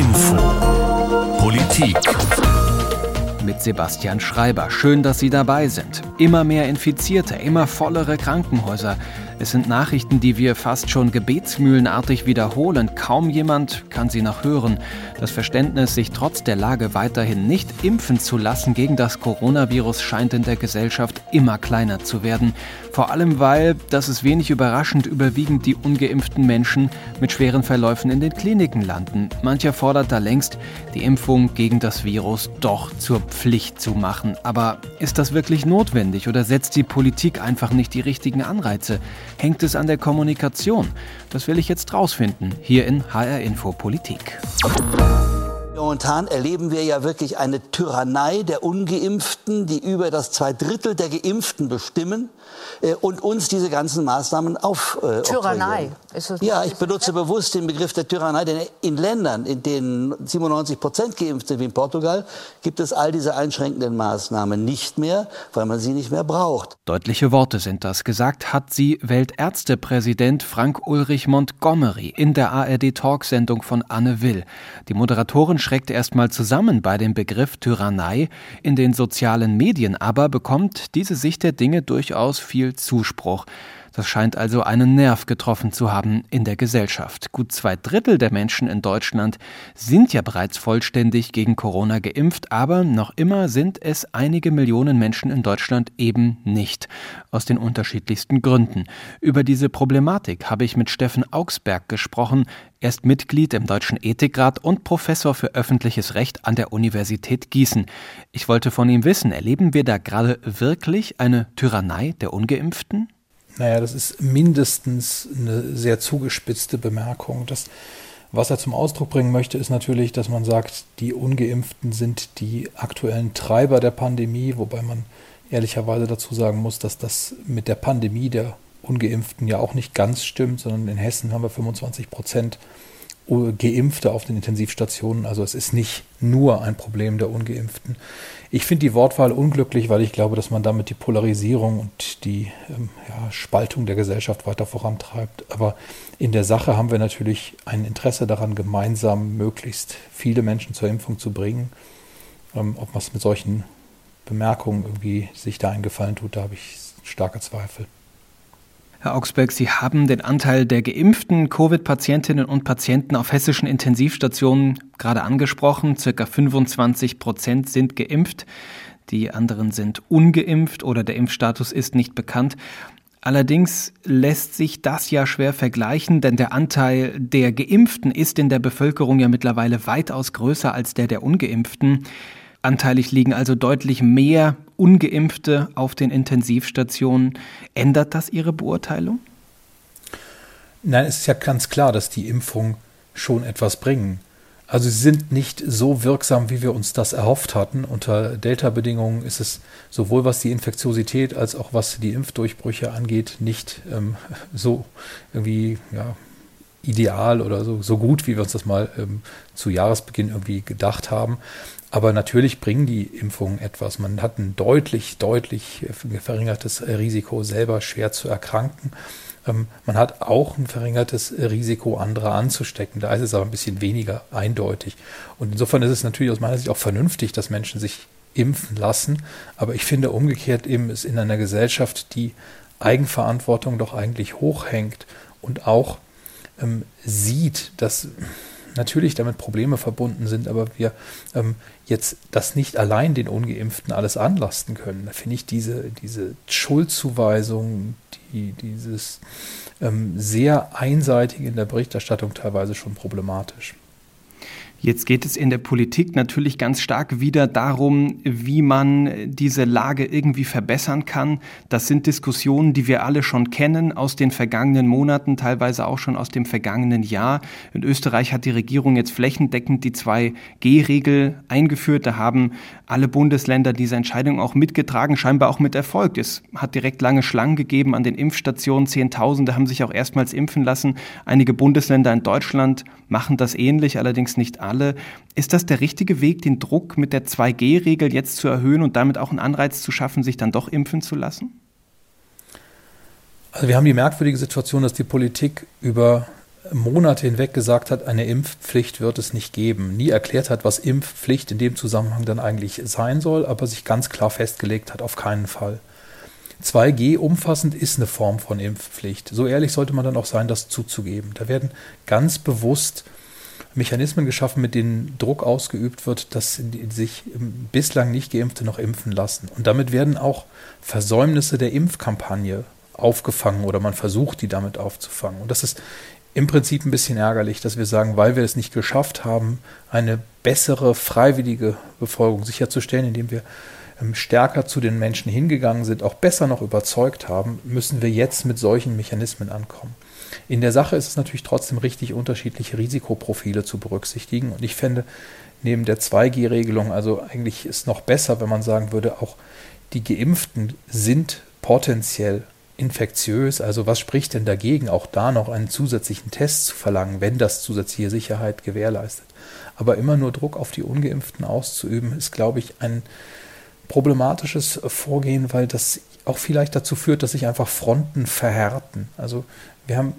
Info Politik mit Sebastian Schreiber. Schön, dass Sie dabei sind. Immer mehr Infizierte, immer vollere Krankenhäuser. Es sind Nachrichten, die wir fast schon gebetsmühlenartig wiederholen. Kaum jemand kann sie noch hören. Das Verständnis, sich trotz der Lage weiterhin nicht impfen zu lassen gegen das Coronavirus, scheint in der Gesellschaft immer kleiner zu werden. Vor allem, weil, das ist wenig überraschend, überwiegend die ungeimpften Menschen mit schweren Verläufen in den Kliniken landen. Mancher fordert da längst, die Impfung gegen das Virus doch zur Pflicht zu machen. Aber ist das wirklich notwendig oder setzt die Politik einfach nicht die richtigen Anreize? Hängt es an der Kommunikation? Das will ich jetzt rausfinden, hier in HR Info Politik. Momentan erleben wir ja wirklich eine Tyrannei der Ungeimpften, die über das zwei Drittel der Geimpften bestimmen äh, und uns diese ganzen Maßnahmen auf. Äh, Tyrannei. Ist das, ja, ich benutze bewusst den Begriff der Tyrannei, denn in Ländern, in denen 97 Prozent geimpft sind, wie in Portugal, gibt es all diese einschränkenden Maßnahmen nicht mehr, weil man sie nicht mehr braucht. Deutliche Worte sind das. Gesagt hat sie Weltärztepräsident Frank Ulrich Montgomery in der ARD-Talksendung von Anne Will. Die Moderatorin schreckt erstmal zusammen bei dem Begriff Tyrannei. In den sozialen Medien aber bekommt diese Sicht der Dinge durchaus viel Zuspruch. Das scheint also einen Nerv getroffen zu haben in der Gesellschaft. Gut zwei Drittel der Menschen in Deutschland sind ja bereits vollständig gegen Corona geimpft, aber noch immer sind es einige Millionen Menschen in Deutschland eben nicht. Aus den unterschiedlichsten Gründen. Über diese Problematik habe ich mit Steffen Augsberg gesprochen. Er ist Mitglied im Deutschen Ethikrat und Professor für öffentliches Recht an der Universität Gießen. Ich wollte von ihm wissen, erleben wir da gerade wirklich eine Tyrannei der Ungeimpften? Naja, das ist mindestens eine sehr zugespitzte Bemerkung. Das, was er zum Ausdruck bringen möchte, ist natürlich, dass man sagt, die ungeimpften sind die aktuellen Treiber der Pandemie, wobei man ehrlicherweise dazu sagen muss, dass das mit der Pandemie der ungeimpften ja auch nicht ganz stimmt, sondern in Hessen haben wir 25 Prozent Geimpfte auf den Intensivstationen. Also es ist nicht nur ein Problem der Ungeimpften. Ich finde die Wortwahl unglücklich, weil ich glaube, dass man damit die Polarisierung und die ähm, ja, Spaltung der Gesellschaft weiter vorantreibt. Aber in der Sache haben wir natürlich ein Interesse daran, gemeinsam möglichst viele Menschen zur Impfung zu bringen. Ähm, ob man es mit solchen Bemerkungen irgendwie sich da einen Gefallen tut, da habe ich starke Zweifel. Herr Augsberg, Sie haben den Anteil der geimpften Covid-Patientinnen und Patienten auf hessischen Intensivstationen gerade angesprochen. Circa 25 Prozent sind geimpft. Die anderen sind ungeimpft oder der Impfstatus ist nicht bekannt. Allerdings lässt sich das ja schwer vergleichen, denn der Anteil der Geimpften ist in der Bevölkerung ja mittlerweile weitaus größer als der der ungeimpften. Anteilig liegen also deutlich mehr ungeimpfte auf den Intensivstationen. Ändert das Ihre Beurteilung? Nein, es ist ja ganz klar, dass die Impfungen schon etwas bringen. Also sie sind nicht so wirksam, wie wir uns das erhofft hatten. Unter Delta-Bedingungen ist es sowohl was die Infektiosität als auch was die Impfdurchbrüche angeht nicht ähm, so irgendwie ja, ideal oder so, so gut, wie wir uns das mal ähm, zu Jahresbeginn irgendwie gedacht haben. Aber natürlich bringen die Impfungen etwas. Man hat ein deutlich, deutlich verringertes Risiko, selber schwer zu erkranken. Ähm, man hat auch ein verringertes Risiko, andere anzustecken. Da ist es aber ein bisschen weniger eindeutig. Und insofern ist es natürlich aus meiner Sicht auch vernünftig, dass Menschen sich impfen lassen. Aber ich finde umgekehrt eben ist in einer Gesellschaft, die Eigenverantwortung doch eigentlich hochhängt und auch ähm, sieht, dass natürlich damit Probleme verbunden sind, aber wir ähm, jetzt das nicht allein den Ungeimpften alles anlasten können. Da finde ich diese, diese Schuldzuweisung, die, dieses ähm, sehr einseitige in der Berichterstattung teilweise schon problematisch. Jetzt geht es in der Politik natürlich ganz stark wieder darum, wie man diese Lage irgendwie verbessern kann. Das sind Diskussionen, die wir alle schon kennen aus den vergangenen Monaten, teilweise auch schon aus dem vergangenen Jahr. In Österreich hat die Regierung jetzt flächendeckend die 2G-Regel eingeführt. Da haben alle Bundesländer diese Entscheidung auch mitgetragen, scheinbar auch mit Erfolg. Es hat direkt lange Schlangen gegeben an den Impfstationen. Zehntausende haben sich auch erstmals impfen lassen. Einige Bundesländer in Deutschland machen das ähnlich, allerdings nicht alle alle. Ist das der richtige Weg, den Druck mit der 2G-Regel jetzt zu erhöhen und damit auch einen Anreiz zu schaffen, sich dann doch impfen zu lassen? Also wir haben die merkwürdige Situation, dass die Politik über Monate hinweg gesagt hat, eine Impfpflicht wird es nicht geben, nie erklärt hat, was Impfpflicht in dem Zusammenhang dann eigentlich sein soll, aber sich ganz klar festgelegt hat, auf keinen Fall. 2G umfassend ist eine Form von Impfpflicht. So ehrlich sollte man dann auch sein, das zuzugeben. Da werden ganz bewusst Mechanismen geschaffen, mit denen Druck ausgeübt wird, dass sich bislang nicht Geimpfte noch impfen lassen. Und damit werden auch Versäumnisse der Impfkampagne aufgefangen oder man versucht, die damit aufzufangen. Und das ist im Prinzip ein bisschen ärgerlich, dass wir sagen, weil wir es nicht geschafft haben, eine bessere freiwillige Befolgung sicherzustellen, indem wir stärker zu den Menschen hingegangen sind, auch besser noch überzeugt haben, müssen wir jetzt mit solchen Mechanismen ankommen. In der Sache ist es natürlich trotzdem richtig, unterschiedliche Risikoprofile zu berücksichtigen. Und ich fände, neben der 2G-Regelung, also eigentlich ist noch besser, wenn man sagen würde, auch die Geimpften sind potenziell infektiös. Also was spricht denn dagegen, auch da noch einen zusätzlichen Test zu verlangen, wenn das zusätzliche Sicherheit gewährleistet? Aber immer nur Druck auf die ungeimpften auszuüben, ist, glaube ich, ein problematisches Vorgehen, weil das auch vielleicht dazu führt, dass sich einfach Fronten verhärten. Also wir haben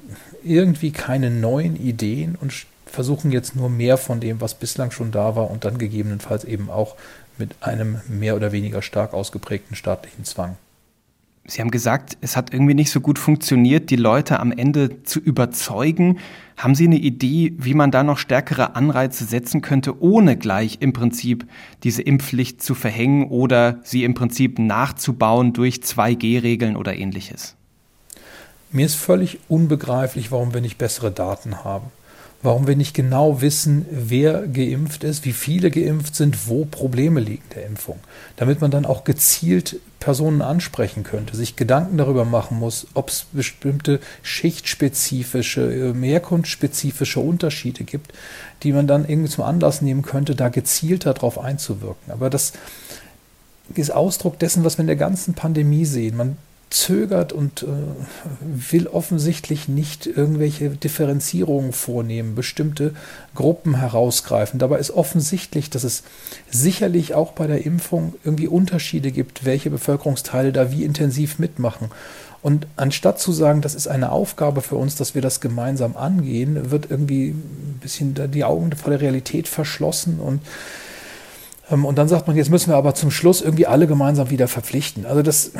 irgendwie keine neuen Ideen und versuchen jetzt nur mehr von dem, was bislang schon da war und dann gegebenenfalls eben auch mit einem mehr oder weniger stark ausgeprägten staatlichen Zwang. Sie haben gesagt, es hat irgendwie nicht so gut funktioniert, die Leute am Ende zu überzeugen. Haben Sie eine Idee, wie man da noch stärkere Anreize setzen könnte, ohne gleich im Prinzip diese Impfpflicht zu verhängen oder sie im Prinzip nachzubauen durch 2G-Regeln oder ähnliches? Mir ist völlig unbegreiflich, warum wir nicht bessere Daten haben warum wir nicht genau wissen, wer geimpft ist, wie viele geimpft sind, wo Probleme liegen der Impfung. Damit man dann auch gezielt Personen ansprechen könnte, sich Gedanken darüber machen muss, ob es bestimmte schichtspezifische, herkunftsspezifische Unterschiede gibt, die man dann irgendwie zum Anlass nehmen könnte, da gezielter darauf einzuwirken. Aber das ist Ausdruck dessen, was wir in der ganzen Pandemie sehen. Man zögert und äh, will offensichtlich nicht irgendwelche Differenzierungen vornehmen, bestimmte Gruppen herausgreifen. Dabei ist offensichtlich, dass es sicherlich auch bei der Impfung irgendwie Unterschiede gibt, welche Bevölkerungsteile da wie intensiv mitmachen. Und anstatt zu sagen, das ist eine Aufgabe für uns, dass wir das gemeinsam angehen, wird irgendwie ein bisschen die Augen vor der Realität verschlossen und und dann sagt man, jetzt müssen wir aber zum Schluss irgendwie alle gemeinsam wieder verpflichten. Also das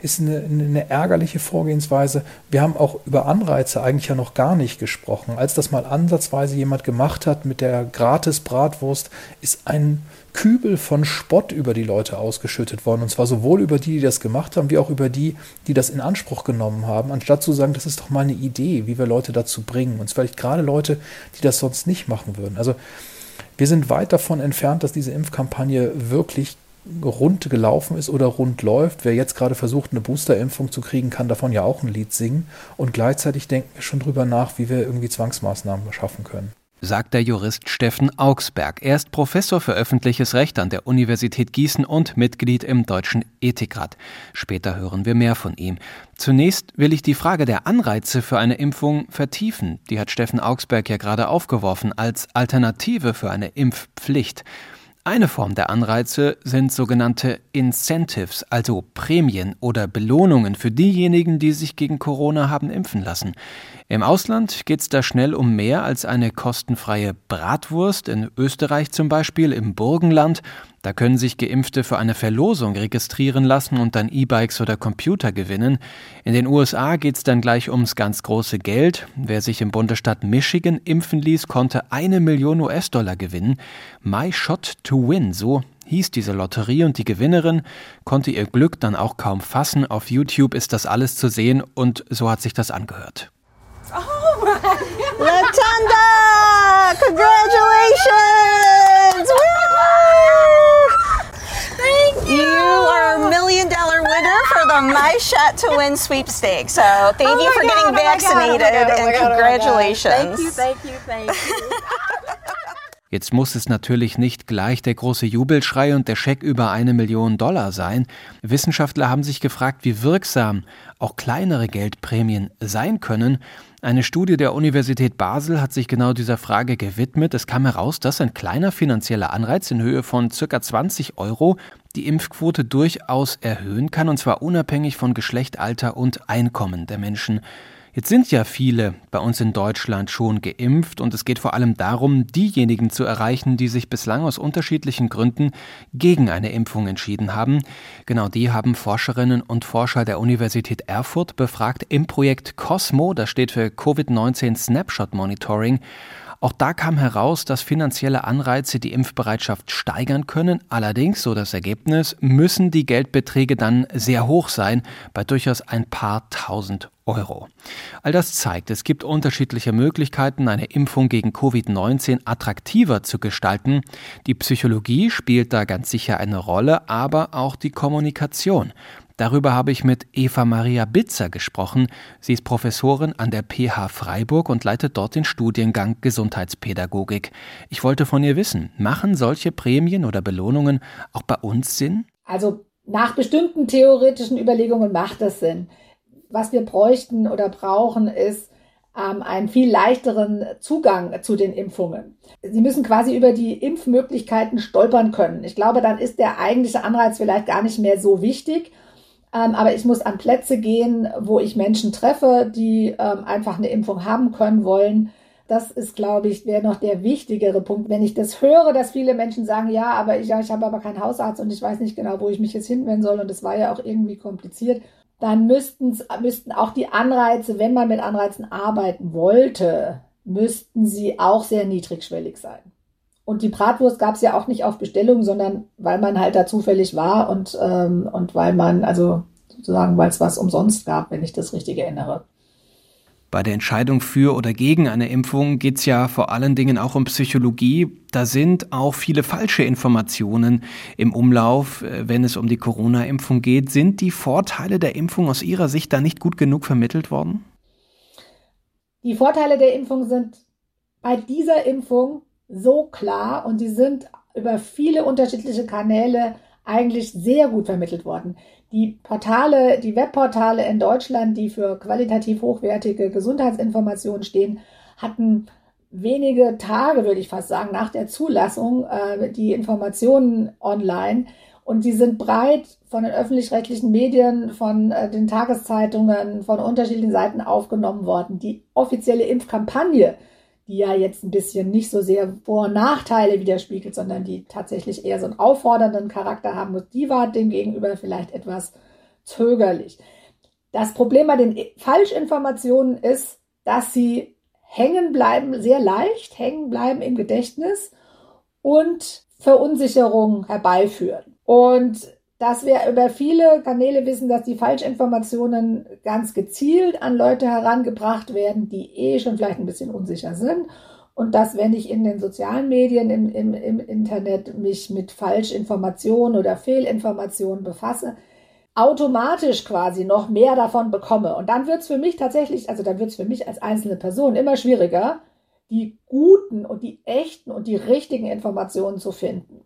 ist eine, eine, ärgerliche Vorgehensweise. Wir haben auch über Anreize eigentlich ja noch gar nicht gesprochen. Als das mal ansatzweise jemand gemacht hat mit der Gratis-Bratwurst, ist ein Kübel von Spott über die Leute ausgeschüttet worden. Und zwar sowohl über die, die das gemacht haben, wie auch über die, die das in Anspruch genommen haben, anstatt zu sagen, das ist doch mal eine Idee, wie wir Leute dazu bringen. Und vielleicht gerade Leute, die das sonst nicht machen würden. Also wir sind weit davon entfernt, dass diese Impfkampagne wirklich rund gelaufen ist oder rund läuft. Wer jetzt gerade versucht, eine Boosterimpfung zu kriegen, kann davon ja auch ein Lied singen. Und gleichzeitig denken wir schon drüber nach, wie wir irgendwie Zwangsmaßnahmen schaffen können sagt der Jurist Steffen Augsberg. Er ist Professor für öffentliches Recht an der Universität Gießen und Mitglied im Deutschen Ethikrat. Später hören wir mehr von ihm. Zunächst will ich die Frage der Anreize für eine Impfung vertiefen. Die hat Steffen Augsberg ja gerade aufgeworfen als Alternative für eine Impfpflicht. Eine Form der Anreize sind sogenannte Incentives, also Prämien oder Belohnungen für diejenigen, die sich gegen Corona haben impfen lassen. Im Ausland geht es da schnell um mehr als eine kostenfreie Bratwurst. In Österreich zum Beispiel, im Burgenland, da können sich Geimpfte für eine Verlosung registrieren lassen und dann E-Bikes oder Computer gewinnen. In den USA geht es dann gleich ums ganz große Geld. Wer sich im Bundesstaat Michigan impfen ließ, konnte eine Million US-Dollar gewinnen. My Shot to Win, so hieß diese Lotterie und die Gewinnerin konnte ihr Glück dann auch kaum fassen. Auf YouTube ist das alles zu sehen und so hat sich das angehört. Oh. Latanda! Congratulations! Thank you! You are a million dollar winner for the My Shot to Win sweepstakes. So thank oh you for God, getting oh vaccinated oh God, and God, congratulations. Thank you, thank you, thank you. Jetzt muss es natürlich nicht gleich der große Jubelschrei und der Scheck über eine Million Dollar sein. Wissenschaftler haben sich gefragt, wie wirksam auch kleinere Geldprämien sein können. Eine Studie der Universität Basel hat sich genau dieser Frage gewidmet. Es kam heraus, dass ein kleiner finanzieller Anreiz in Höhe von ca. 20 Euro die Impfquote durchaus erhöhen kann, und zwar unabhängig von Geschlecht, Alter und Einkommen der Menschen. Jetzt sind ja viele bei uns in Deutschland schon geimpft und es geht vor allem darum, diejenigen zu erreichen, die sich bislang aus unterschiedlichen Gründen gegen eine Impfung entschieden haben. Genau die haben Forscherinnen und Forscher der Universität Erfurt befragt im Projekt COSMO, das steht für Covid-19 Snapshot Monitoring. Auch da kam heraus, dass finanzielle Anreize die Impfbereitschaft steigern können. Allerdings, so das Ergebnis, müssen die Geldbeträge dann sehr hoch sein, bei durchaus ein paar tausend Euro. All das zeigt, es gibt unterschiedliche Möglichkeiten, eine Impfung gegen Covid-19 attraktiver zu gestalten. Die Psychologie spielt da ganz sicher eine Rolle, aber auch die Kommunikation. Darüber habe ich mit Eva Maria Bitzer gesprochen. Sie ist Professorin an der PH Freiburg und leitet dort den Studiengang Gesundheitspädagogik. Ich wollte von ihr wissen, machen solche Prämien oder Belohnungen auch bei uns Sinn? Also nach bestimmten theoretischen Überlegungen macht das Sinn. Was wir bräuchten oder brauchen, ist ähm, einen viel leichteren Zugang zu den Impfungen. Sie müssen quasi über die Impfmöglichkeiten stolpern können. Ich glaube, dann ist der eigentliche Anreiz vielleicht gar nicht mehr so wichtig. Ähm, aber ich muss an Plätze gehen, wo ich Menschen treffe, die ähm, einfach eine Impfung haben können wollen. Das ist, glaube ich, wäre noch der wichtigere Punkt. Wenn ich das höre, dass viele Menschen sagen, ja, aber ich, ja, ich habe aber keinen Hausarzt und ich weiß nicht genau, wo ich mich jetzt hinwenden soll und es war ja auch irgendwie kompliziert, dann müssten, müssten auch die Anreize, wenn man mit Anreizen arbeiten wollte, müssten sie auch sehr niedrigschwellig sein. Und die Bratwurst gab es ja auch nicht auf Bestellung, sondern weil man halt da zufällig war und, ähm, und weil man, also sozusagen, weil es was umsonst gab, wenn ich das richtig erinnere. Bei der Entscheidung für oder gegen eine Impfung geht es ja vor allen Dingen auch um Psychologie. Da sind auch viele falsche Informationen im Umlauf, äh, wenn es um die Corona-Impfung geht. Sind die Vorteile der Impfung aus Ihrer Sicht da nicht gut genug vermittelt worden? Die Vorteile der Impfung sind bei dieser Impfung so klar und die sind über viele unterschiedliche Kanäle eigentlich sehr gut vermittelt worden. Die Portale, die Webportale in Deutschland, die für qualitativ hochwertige Gesundheitsinformationen stehen, hatten wenige Tage, würde ich fast sagen, nach der Zulassung äh, die Informationen online. Und die sind breit von den öffentlich-rechtlichen Medien, von äh, den Tageszeitungen, von unterschiedlichen Seiten aufgenommen worden. Die offizielle Impfkampagne die ja jetzt ein bisschen nicht so sehr Vor- und Nachteile widerspiegelt, sondern die tatsächlich eher so einen auffordernden Charakter haben muss, die war demgegenüber vielleicht etwas zögerlich. Das Problem bei den Falschinformationen ist, dass sie hängen bleiben, sehr leicht hängen bleiben im Gedächtnis und Verunsicherung herbeiführen. Und dass wir über viele Kanäle wissen, dass die Falschinformationen ganz gezielt an Leute herangebracht werden, die eh schon vielleicht ein bisschen unsicher sind. Und dass, wenn ich in den sozialen Medien, im, im, im Internet mich mit Falschinformationen oder Fehlinformationen befasse, automatisch quasi noch mehr davon bekomme. Und dann wird es für mich tatsächlich, also dann wird es für mich als einzelne Person immer schwieriger, die guten und die echten und die richtigen Informationen zu finden.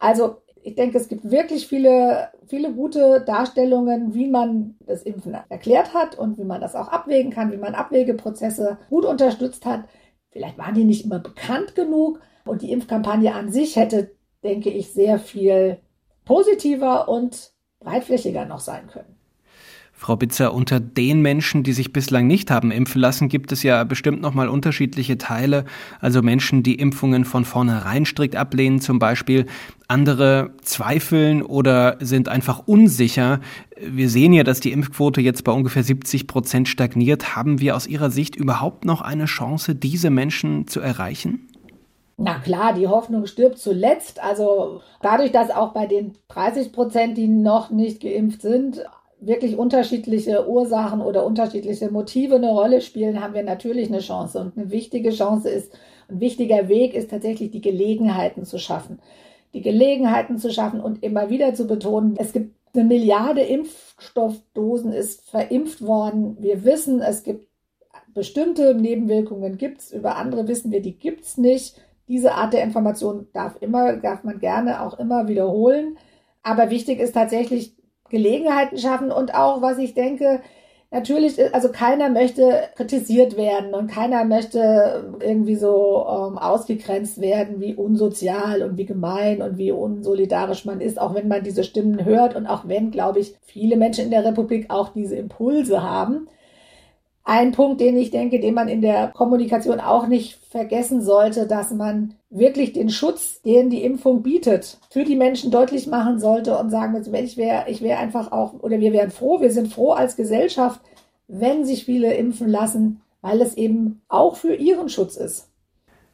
Also ich denke, es gibt wirklich viele, viele gute Darstellungen, wie man das Impfen erklärt hat und wie man das auch abwägen kann, wie man Abwägeprozesse gut unterstützt hat. Vielleicht waren die nicht immer bekannt genug und die Impfkampagne an sich hätte, denke ich, sehr viel positiver und breitflächiger noch sein können. Frau Bitzer, unter den Menschen, die sich bislang nicht haben impfen lassen, gibt es ja bestimmt noch mal unterschiedliche Teile. Also Menschen, die Impfungen von vornherein strikt ablehnen zum Beispiel. Andere zweifeln oder sind einfach unsicher. Wir sehen ja, dass die Impfquote jetzt bei ungefähr 70 Prozent stagniert. Haben wir aus Ihrer Sicht überhaupt noch eine Chance, diese Menschen zu erreichen? Na klar, die Hoffnung stirbt zuletzt. Also dadurch, dass auch bei den 30 Prozent, die noch nicht geimpft sind, wirklich unterschiedliche Ursachen oder unterschiedliche Motive eine Rolle spielen, haben wir natürlich eine Chance. Und eine wichtige Chance ist, ein wichtiger Weg ist tatsächlich die Gelegenheiten zu schaffen. Die Gelegenheiten zu schaffen und immer wieder zu betonen, es gibt eine Milliarde Impfstoffdosen ist verimpft worden. Wir wissen, es gibt bestimmte Nebenwirkungen gibt's, über andere wissen wir, die gibt's nicht. Diese Art der Information darf immer, darf man gerne auch immer wiederholen. Aber wichtig ist tatsächlich Gelegenheiten schaffen und auch, was ich denke, natürlich, also keiner möchte kritisiert werden und keiner möchte irgendwie so ähm, ausgegrenzt werden, wie unsozial und wie gemein und wie unsolidarisch man ist, auch wenn man diese Stimmen hört und auch wenn, glaube ich, viele Menschen in der Republik auch diese Impulse haben. Ein Punkt, den ich denke, den man in der Kommunikation auch nicht vergessen sollte, dass man wirklich den Schutz, den die Impfung bietet, für die Menschen deutlich machen sollte und sagen muss, ich wäre ich wäre einfach auch, oder wir wären froh, wir sind froh als Gesellschaft, wenn sich viele impfen lassen, weil es eben auch für ihren Schutz ist.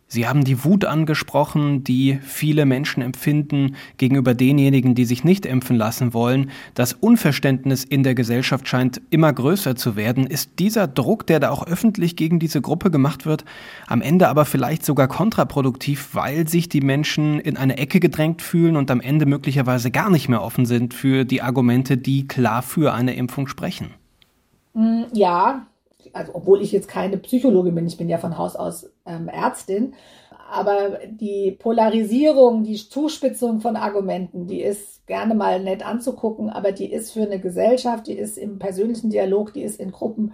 Sie haben die Wut angesprochen, die viele Menschen empfinden gegenüber denjenigen, die sich nicht impfen lassen wollen. Das Unverständnis in der Gesellschaft scheint immer größer zu werden. Ist dieser Druck, der da auch öffentlich gegen diese Gruppe gemacht wird, am Ende aber vielleicht sogar kontraproduktiv, weil sich die Menschen in eine Ecke gedrängt fühlen und am Ende möglicherweise gar nicht mehr offen sind für die Argumente, die klar für eine Impfung sprechen? Mm, ja, also obwohl ich jetzt keine Psychologin bin, ich bin ja von Haus aus ähm, Ärztin, aber die Polarisierung, die Zuspitzung von Argumenten, die ist gerne mal nett anzugucken, aber die ist für eine Gesellschaft, die ist im persönlichen Dialog, die ist in Gruppen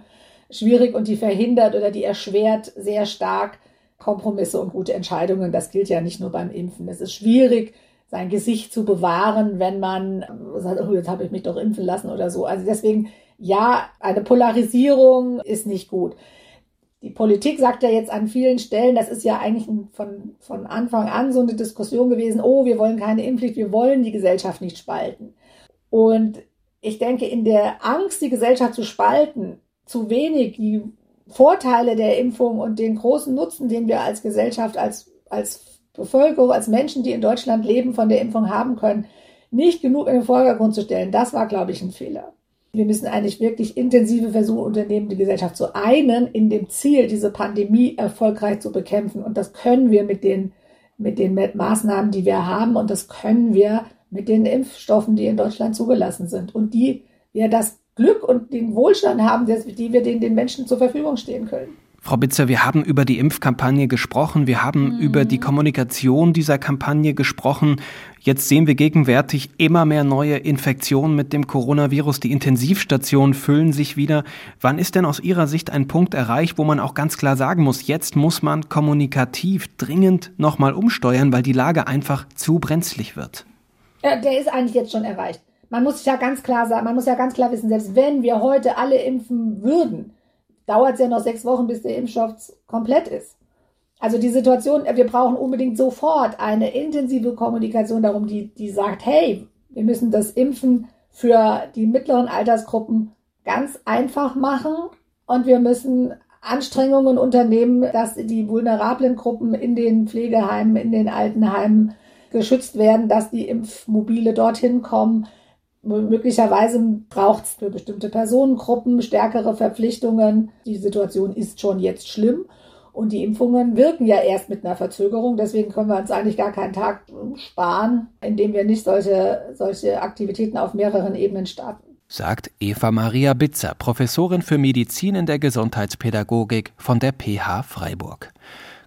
schwierig und die verhindert oder die erschwert sehr stark Kompromisse und gute Entscheidungen. Das gilt ja nicht nur beim Impfen. Es ist schwierig, sein Gesicht zu bewahren, wenn man sagt, oh, jetzt habe ich mich doch impfen lassen oder so. Also deswegen ja, eine Polarisierung ist nicht gut. Die Politik sagt ja jetzt an vielen Stellen, das ist ja eigentlich von, von Anfang an so eine Diskussion gewesen, oh, wir wollen keine Impfpflicht, wir wollen die Gesellschaft nicht spalten. Und ich denke, in der Angst, die Gesellschaft zu spalten, zu wenig die Vorteile der Impfung und den großen Nutzen, den wir als Gesellschaft, als, als Bevölkerung, als Menschen, die in Deutschland leben, von der Impfung haben können, nicht genug in den Vordergrund zu stellen, das war, glaube ich, ein Fehler. Wir müssen eigentlich wirklich intensive Versuche unternehmen, die Gesellschaft zu einen, in dem Ziel, diese Pandemie erfolgreich zu bekämpfen. Und das können wir mit den, mit den Maßnahmen, die wir haben. Und das können wir mit den Impfstoffen, die in Deutschland zugelassen sind. Und die wir das Glück und den Wohlstand haben, die wir den, den Menschen zur Verfügung stehen können. Frau Bitzer, wir haben über die Impfkampagne gesprochen, wir haben mhm. über die Kommunikation dieser Kampagne gesprochen. Jetzt sehen wir gegenwärtig immer mehr neue Infektionen mit dem Coronavirus. Die Intensivstationen füllen sich wieder. Wann ist denn aus Ihrer Sicht ein Punkt erreicht, wo man auch ganz klar sagen muss, jetzt muss man kommunikativ dringend nochmal umsteuern, weil die Lage einfach zu brenzlig wird? Ja, der ist eigentlich jetzt schon erreicht. Man muss ja ganz klar sagen, man muss ja ganz klar wissen, selbst wenn wir heute alle impfen würden, dauert es ja noch sechs Wochen, bis der Impfstoff komplett ist. Also die Situation, wir brauchen unbedingt sofort eine intensive Kommunikation darum, die, die sagt, hey, wir müssen das Impfen für die mittleren Altersgruppen ganz einfach machen und wir müssen Anstrengungen unternehmen, dass die vulnerablen Gruppen in den Pflegeheimen, in den Altenheimen geschützt werden, dass die Impfmobile dorthin kommen, Möglicherweise braucht es für bestimmte Personengruppen stärkere Verpflichtungen. Die Situation ist schon jetzt schlimm. Und die Impfungen wirken ja erst mit einer Verzögerung. Deswegen können wir uns eigentlich gar keinen Tag sparen, indem wir nicht solche, solche Aktivitäten auf mehreren Ebenen starten. Sagt Eva Maria Bitzer, Professorin für Medizin in der Gesundheitspädagogik von der PH Freiburg.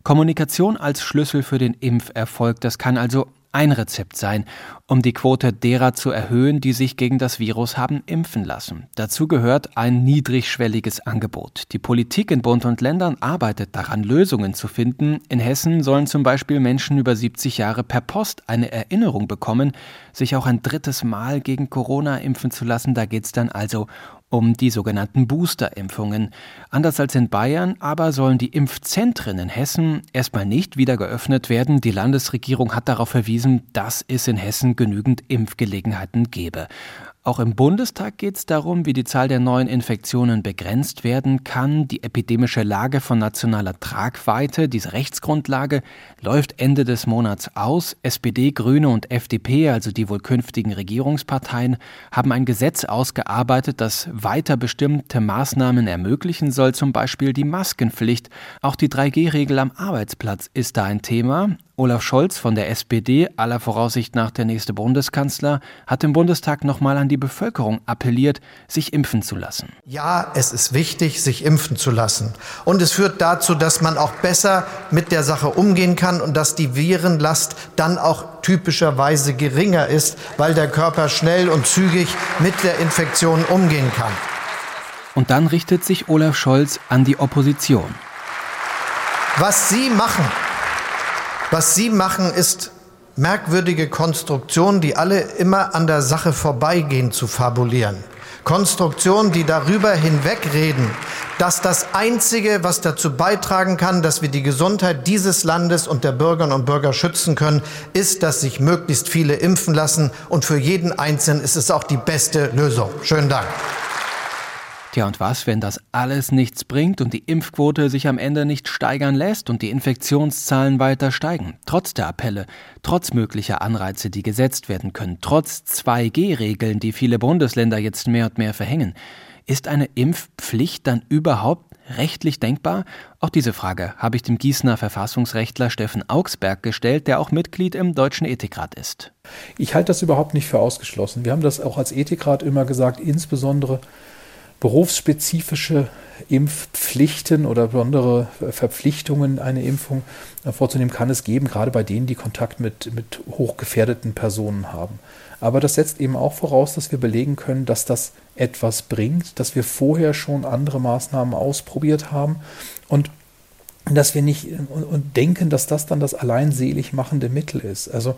Kommunikation als Schlüssel für den Impferfolg, das kann also ein Rezept sein, um die Quote derer zu erhöhen, die sich gegen das Virus haben impfen lassen. Dazu gehört ein niedrigschwelliges Angebot. Die Politik in Bund und Ländern arbeitet daran, Lösungen zu finden. In Hessen sollen zum Beispiel Menschen über 70 Jahre per Post eine Erinnerung bekommen, sich auch ein drittes Mal gegen Corona impfen zu lassen. Da geht es dann also um die sogenannten Boosterimpfungen. Anders als in Bayern aber sollen die Impfzentren in Hessen erstmal nicht wieder geöffnet werden. Die Landesregierung hat darauf verwiesen, dass es in Hessen genügend Impfgelegenheiten gebe. Auch im Bundestag geht es darum, wie die Zahl der neuen Infektionen begrenzt werden kann. Die epidemische Lage von nationaler Tragweite, diese Rechtsgrundlage, läuft Ende des Monats aus. SPD, Grüne und FDP, also die wohl künftigen Regierungsparteien, haben ein Gesetz ausgearbeitet, das weiter bestimmte Maßnahmen ermöglichen soll, zum Beispiel die Maskenpflicht. Auch die 3G-Regel am Arbeitsplatz ist da ein Thema. Olaf Scholz von der SPD, aller Voraussicht nach der nächste Bundeskanzler, hat im Bundestag nochmal an die Bevölkerung appelliert, sich impfen zu lassen. Ja, es ist wichtig, sich impfen zu lassen. Und es führt dazu, dass man auch besser mit der Sache umgehen kann und dass die Virenlast dann auch typischerweise geringer ist, weil der Körper schnell und zügig mit der Infektion umgehen kann. Und dann richtet sich Olaf Scholz an die Opposition. Was Sie machen, was Sie machen, ist merkwürdige Konstruktionen, die alle immer an der Sache vorbeigehen, zu fabulieren. Konstruktionen, die darüber hinwegreden, dass das Einzige, was dazu beitragen kann, dass wir die Gesundheit dieses Landes und der Bürgerinnen und Bürger schützen können, ist, dass sich möglichst viele impfen lassen. Und für jeden Einzelnen ist es auch die beste Lösung. Schönen Dank. Tja, und was, wenn das alles nichts bringt und die Impfquote sich am Ende nicht steigern lässt und die Infektionszahlen weiter steigen? Trotz der Appelle, trotz möglicher Anreize, die gesetzt werden können, trotz 2G-Regeln, die viele Bundesländer jetzt mehr und mehr verhängen. Ist eine Impfpflicht dann überhaupt rechtlich denkbar? Auch diese Frage habe ich dem Gießener Verfassungsrechtler Steffen Augsberg gestellt, der auch Mitglied im Deutschen Ethikrat ist. Ich halte das überhaupt nicht für ausgeschlossen. Wir haben das auch als Ethikrat immer gesagt, insbesondere berufsspezifische Impfpflichten oder besondere Verpflichtungen, eine Impfung vorzunehmen, kann es geben, gerade bei denen, die Kontakt mit, mit hochgefährdeten Personen haben. Aber das setzt eben auch voraus, dass wir belegen können, dass das etwas bringt, dass wir vorher schon andere Maßnahmen ausprobiert haben und dass wir nicht und, und denken, dass das dann das allein selig machende Mittel ist. Also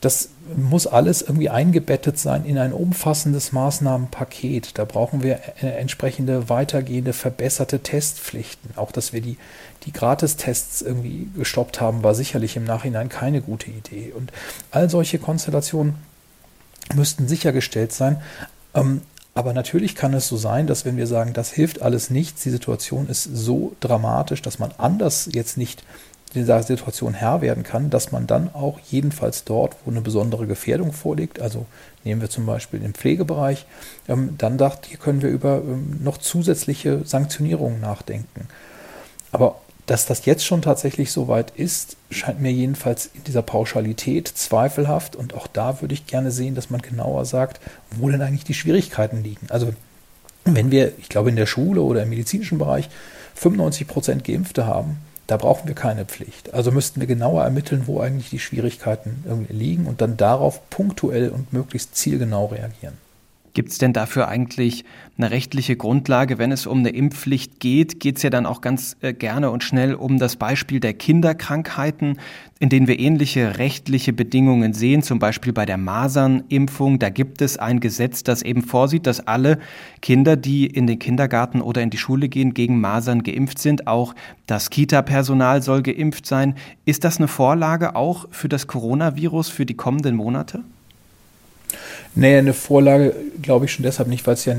das muss alles irgendwie eingebettet sein in ein umfassendes Maßnahmenpaket. Da brauchen wir entsprechende weitergehende verbesserte Testpflichten. Auch dass wir die, die Gratistests irgendwie gestoppt haben, war sicherlich im Nachhinein keine gute Idee. Und all solche Konstellationen müssten sichergestellt sein. Ähm, aber natürlich kann es so sein, dass wenn wir sagen, das hilft alles nichts, die Situation ist so dramatisch, dass man anders jetzt nicht dieser Situation Herr werden kann, dass man dann auch jedenfalls dort, wo eine besondere Gefährdung vorliegt, also nehmen wir zum Beispiel den Pflegebereich, ähm, dann dachte, hier können wir über ähm, noch zusätzliche Sanktionierungen nachdenken. Aber dass das jetzt schon tatsächlich so weit ist, scheint mir jedenfalls in dieser Pauschalität zweifelhaft. Und auch da würde ich gerne sehen, dass man genauer sagt, wo denn eigentlich die Schwierigkeiten liegen. Also wenn wir, ich glaube, in der Schule oder im medizinischen Bereich 95 Prozent Geimpfte haben, da brauchen wir keine Pflicht. Also müssten wir genauer ermitteln, wo eigentlich die Schwierigkeiten liegen und dann darauf punktuell und möglichst zielgenau reagieren. Gibt es denn dafür eigentlich eine rechtliche Grundlage? Wenn es um eine Impfpflicht geht, geht es ja dann auch ganz äh, gerne und schnell um das Beispiel der Kinderkrankheiten, in denen wir ähnliche rechtliche Bedingungen sehen, zum Beispiel bei der Masernimpfung. Da gibt es ein Gesetz, das eben vorsieht, dass alle Kinder, die in den Kindergarten oder in die Schule gehen, gegen Masern geimpft sind. Auch das Kita-Personal soll geimpft sein. Ist das eine Vorlage auch für das Coronavirus für die kommenden Monate? Nee, eine Vorlage glaube ich schon deshalb nicht, weil es ja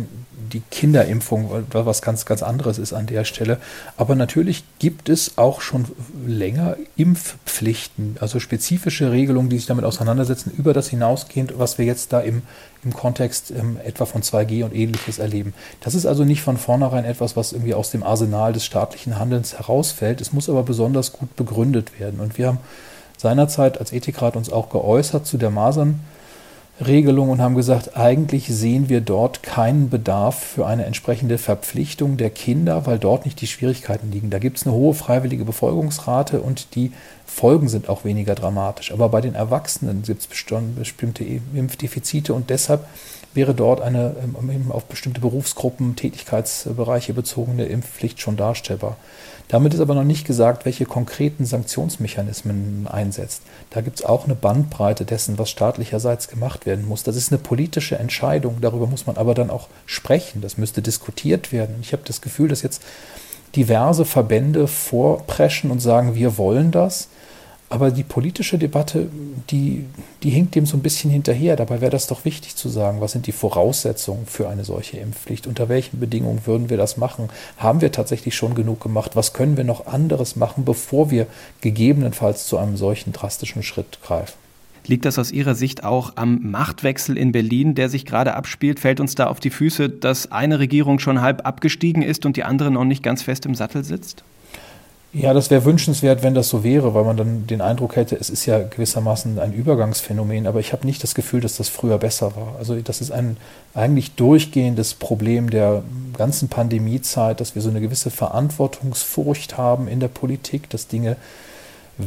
die Kinderimpfung was ganz, ganz anderes ist an der Stelle. Aber natürlich gibt es auch schon länger Impfpflichten, also spezifische Regelungen, die sich damit auseinandersetzen, über das hinausgehend, was wir jetzt da im, im Kontext ähm, etwa von 2G und ähnliches erleben. Das ist also nicht von vornherein etwas, was irgendwie aus dem Arsenal des staatlichen Handelns herausfällt. Es muss aber besonders gut begründet werden. Und wir haben seinerzeit als Ethikrat uns auch geäußert zu der Masern. Regelung und haben gesagt, eigentlich sehen wir dort keinen Bedarf für eine entsprechende Verpflichtung der Kinder, weil dort nicht die Schwierigkeiten liegen. Da gibt es eine hohe freiwillige Befolgungsrate und die Folgen sind auch weniger dramatisch. Aber bei den Erwachsenen gibt es bestimmte Impfdefizite und deshalb wäre dort eine ähm, auf bestimmte Berufsgruppen, Tätigkeitsbereiche bezogene Impfpflicht schon darstellbar. Damit ist aber noch nicht gesagt, welche konkreten Sanktionsmechanismen einsetzt. Da gibt es auch eine Bandbreite dessen, was staatlicherseits gemacht werden muss. Das ist eine politische Entscheidung. Darüber muss man aber dann auch sprechen. Das müsste diskutiert werden. Ich habe das Gefühl, dass jetzt diverse Verbände vorpreschen und sagen, wir wollen das. Aber die politische Debatte, die, die hinkt dem so ein bisschen hinterher. Dabei wäre das doch wichtig zu sagen, was sind die Voraussetzungen für eine solche Impfpflicht? Unter welchen Bedingungen würden wir das machen? Haben wir tatsächlich schon genug gemacht? Was können wir noch anderes machen, bevor wir gegebenenfalls zu einem solchen drastischen Schritt greifen? Liegt das aus Ihrer Sicht auch am Machtwechsel in Berlin, der sich gerade abspielt? Fällt uns da auf die Füße, dass eine Regierung schon halb abgestiegen ist und die andere noch nicht ganz fest im Sattel sitzt? Ja, das wäre wünschenswert, wenn das so wäre, weil man dann den Eindruck hätte, es ist ja gewissermaßen ein Übergangsphänomen, aber ich habe nicht das Gefühl, dass das früher besser war. Also das ist ein eigentlich durchgehendes Problem der ganzen Pandemiezeit, dass wir so eine gewisse Verantwortungsfurcht haben in der Politik, dass Dinge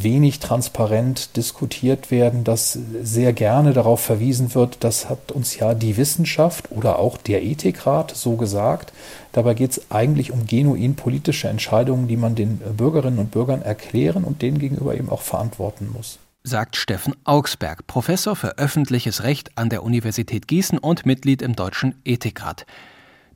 wenig transparent diskutiert werden, dass sehr gerne darauf verwiesen wird, das hat uns ja die Wissenschaft oder auch der Ethikrat so gesagt. Dabei geht es eigentlich um genuin politische Entscheidungen, die man den Bürgerinnen und Bürgern erklären und denen gegenüber eben auch verantworten muss. sagt Steffen Augsberg, Professor für öffentliches Recht an der Universität Gießen und Mitglied im Deutschen Ethikrat.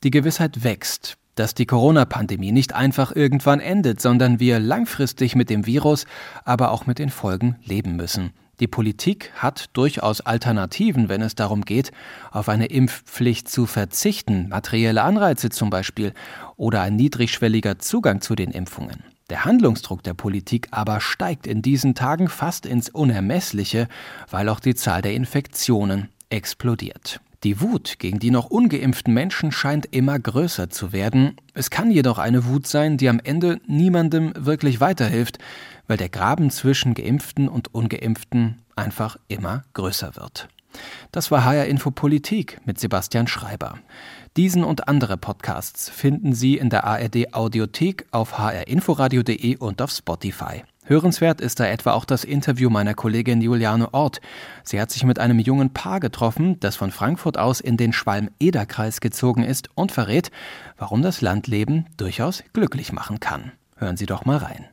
Die Gewissheit wächst, dass die Corona-Pandemie nicht einfach irgendwann endet, sondern wir langfristig mit dem Virus, aber auch mit den Folgen leben müssen. Die Politik hat durchaus Alternativen, wenn es darum geht, auf eine Impfpflicht zu verzichten, materielle Anreize zum Beispiel oder ein niedrigschwelliger Zugang zu den Impfungen. Der Handlungsdruck der Politik aber steigt in diesen Tagen fast ins Unermessliche, weil auch die Zahl der Infektionen explodiert. Die Wut gegen die noch ungeimpften Menschen scheint immer größer zu werden. Es kann jedoch eine Wut sein, die am Ende niemandem wirklich weiterhilft, weil der Graben zwischen geimpften und ungeimpften einfach immer größer wird. Das war HR Info Politik mit Sebastian Schreiber. Diesen und andere Podcasts finden Sie in der ARD Audiothek auf hrinforadio.de und auf Spotify. Hörenswert ist da etwa auch das Interview meiner Kollegin Juliane Ort. Sie hat sich mit einem jungen Paar getroffen, das von Frankfurt aus in den Schwalm-Eder-Kreis gezogen ist und verrät, warum das Landleben durchaus glücklich machen kann. Hören Sie doch mal rein.